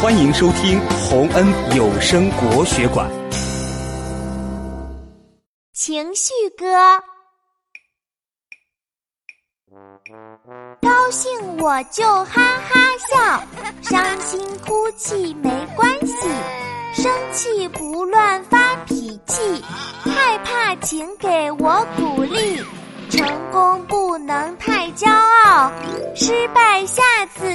欢迎收听洪恩有声国学馆。情绪歌高兴我就哈哈笑伤心哭泣没关系生气不乱发脾气害怕请给我鼓励成功不能太骄傲失败下次